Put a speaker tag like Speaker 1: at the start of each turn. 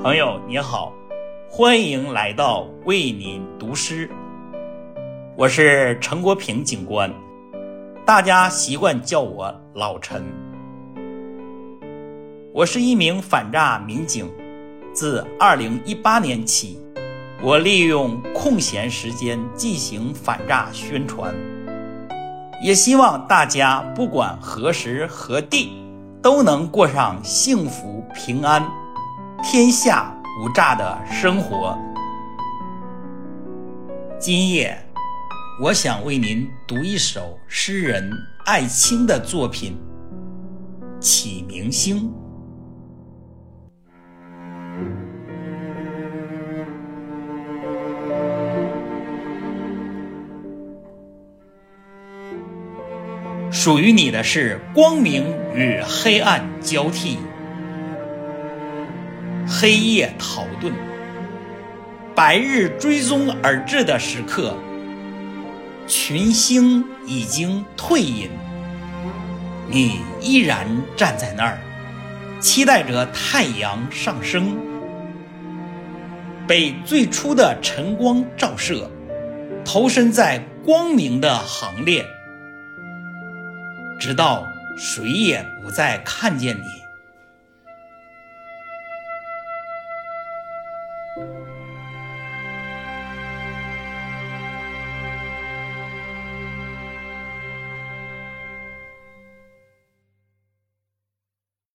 Speaker 1: 朋友你好，欢迎来到为您读诗。我是陈国平警官，大家习惯叫我老陈。我是一名反诈民警，自2018年起，我利用空闲时间进行反诈宣传，也希望大家不管何时何地，都能过上幸福平安。天下无诈的生活。今夜，我想为您读一首诗人艾青的作品《启明星》。属于你的是光明与黑暗交替。黑夜逃遁，白日追踪而至的时刻，群星已经退隐，你依然站在那儿，期待着太阳上升，被最初的晨光照射，投身在光明的行列，直到谁也不再看见你。あ!